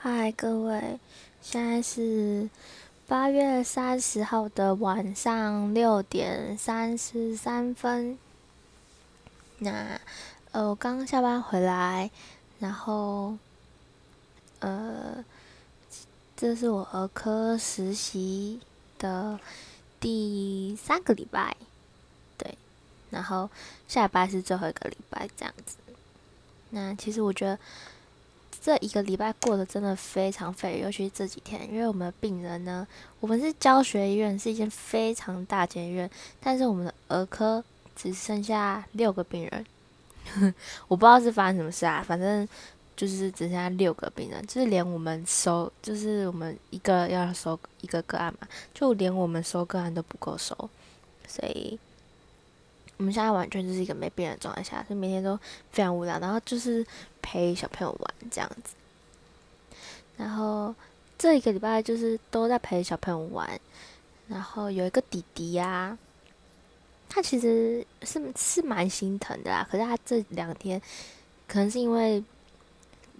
嗨，各位，现在是八月三十号的晚上六点三十三分。那呃，我刚下班回来，然后呃，这是我儿科实习的第三个礼拜，对，然后下礼拜是最后一个礼拜，这样子。那其实我觉得。这一个礼拜过得真的非常废，尤其是这几天，因为我们的病人呢，我们是教学医院，是一间非常大间医院，但是我们的儿科只剩下六个病人，我不知道是发生什么事啊，反正就是只剩下六个病人，就是连我们收，就是我们一个要收一个个案嘛，就连我们收个案都不够收，所以。我们现在完全就是一个没病的状态下，所以每天都非常无聊，然后就是陪小朋友玩这样子。然后这一个礼拜就是都在陪小朋友玩，然后有一个弟弟呀，他其实是是蛮心疼的啦，可是他这两天可能是因为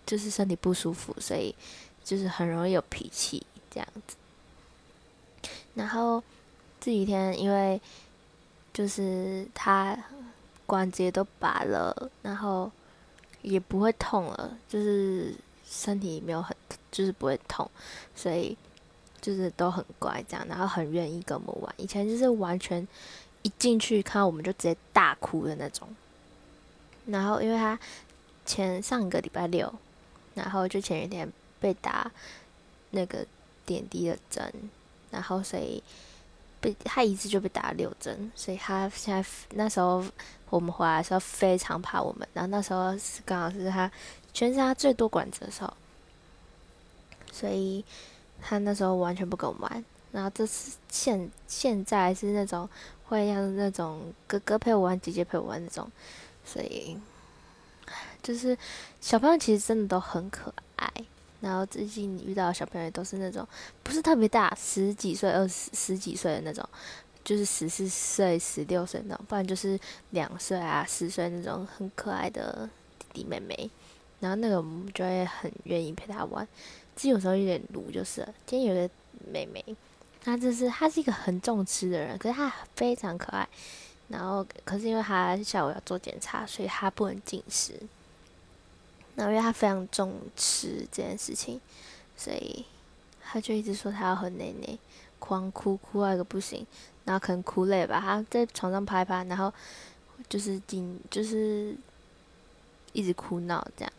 就是身体不舒服，所以就是很容易有脾气这样子。然后这几天因为。就是他关节都拔了，然后也不会痛了，就是身体没有很，就是不会痛，所以就是都很乖这样，然后很愿意跟我们玩。以前就是完全一进去看我们就直接大哭的那种。然后因为他前上个礼拜六，然后就前一天被打那个点滴的针，然后所以。被他一次就被打了六针，所以他现在那时候我们回来的时候非常怕我们。然后那时候是刚好是他全身他最多管子的时候，所以他那时候完全不跟我们玩。然后这次现现在是那种会让那种哥哥陪我玩，姐姐陪我玩那种，所以就是小朋友其实真的都很可爱。然后最近遇到小朋友都是那种不是特别大，十几岁、二十十几岁的那种，就是十四岁、十六岁那种，不然就是两岁啊、四岁那种很可爱的弟弟妹妹。然后那个我们就会很愿意陪他玩，其实有时候有点鲁就是。今天有个妹妹，她就是她是一个很重吃的人，可是她非常可爱。然后可是因为她下午要做检查，所以她不能进食。然后因为他非常重吃这件事情，所以他就一直说他要喝奶奶，狂哭哭到一个不行，然后可能哭累吧，他在床上拍拍，然后就是紧就是一直哭闹这样，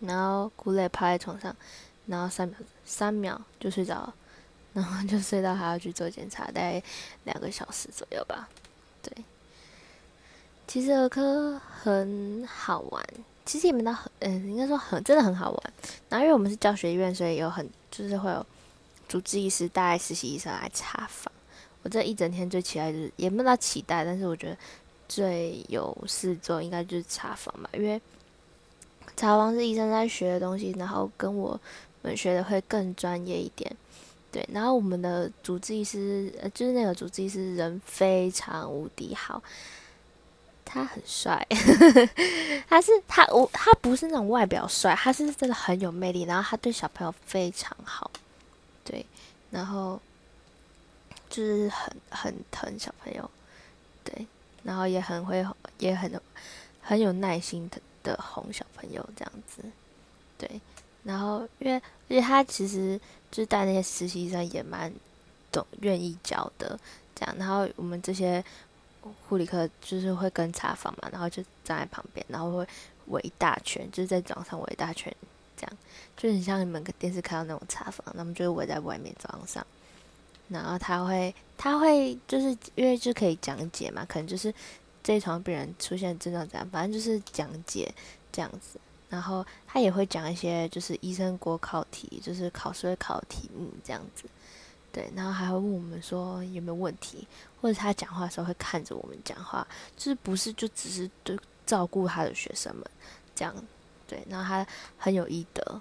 然后哭累趴在床上，然后三秒三秒就睡着了，然后就睡到还要去做检查，大概两个小时左右吧。对，其实儿科很好玩。其实也没到很，嗯，应该说很，真的很好玩。然后因为我们是教学院，所以有很就是会有主治医师带实习医生来查房。我这一整天最期待就是，也不知道期待，但是我觉得最有事做应该就是查房吧，因为查房是医生在学的东西，然后跟我们学的会更专业一点。对，然后我们的主治医师，呃，就是那个主治医师人非常无敌好。他很帅，他是他我他不是那种外表帅，他是真的很有魅力。然后他对小朋友非常好，对，然后就是很很疼小朋友，对，然后也很会也很很有耐心的的哄小朋友这样子，对，然后因为而且他其实就是带那些实习生也蛮懂愿意教的，这样，然后我们这些。护理科就是会跟查房嘛，然后就站在旁边，然后会围一大圈，就是在早上围一大圈，这样。就很像你们电视看到那种查房，他们就围在外面早上。上，然后他会他会就是因为就可以讲解嘛，可能就是这一床病人出现症状怎样，反正就是讲解这样子，然后他也会讲一些就是医生国考题，就是考试会考题目这样子。对，然后还会问我们说有没有问题，或者他讲话的时候会看着我们讲话，就是不是就只是对照顾他的学生们这样，对，然后他很有医德，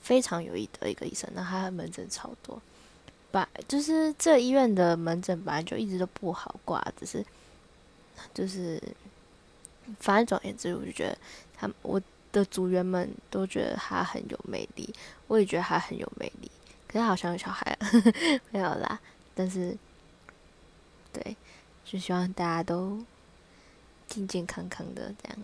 非常有医德一个医生，那他的门诊超多，把就是这医院的门诊本来就一直都不好挂，只是就是反正总而言之，我就觉得他我的组员们都觉得他很有魅力，我也觉得他很有魅力。可是好像有小孩了，没有啦。但是，对，就希望大家都健健康康的这样。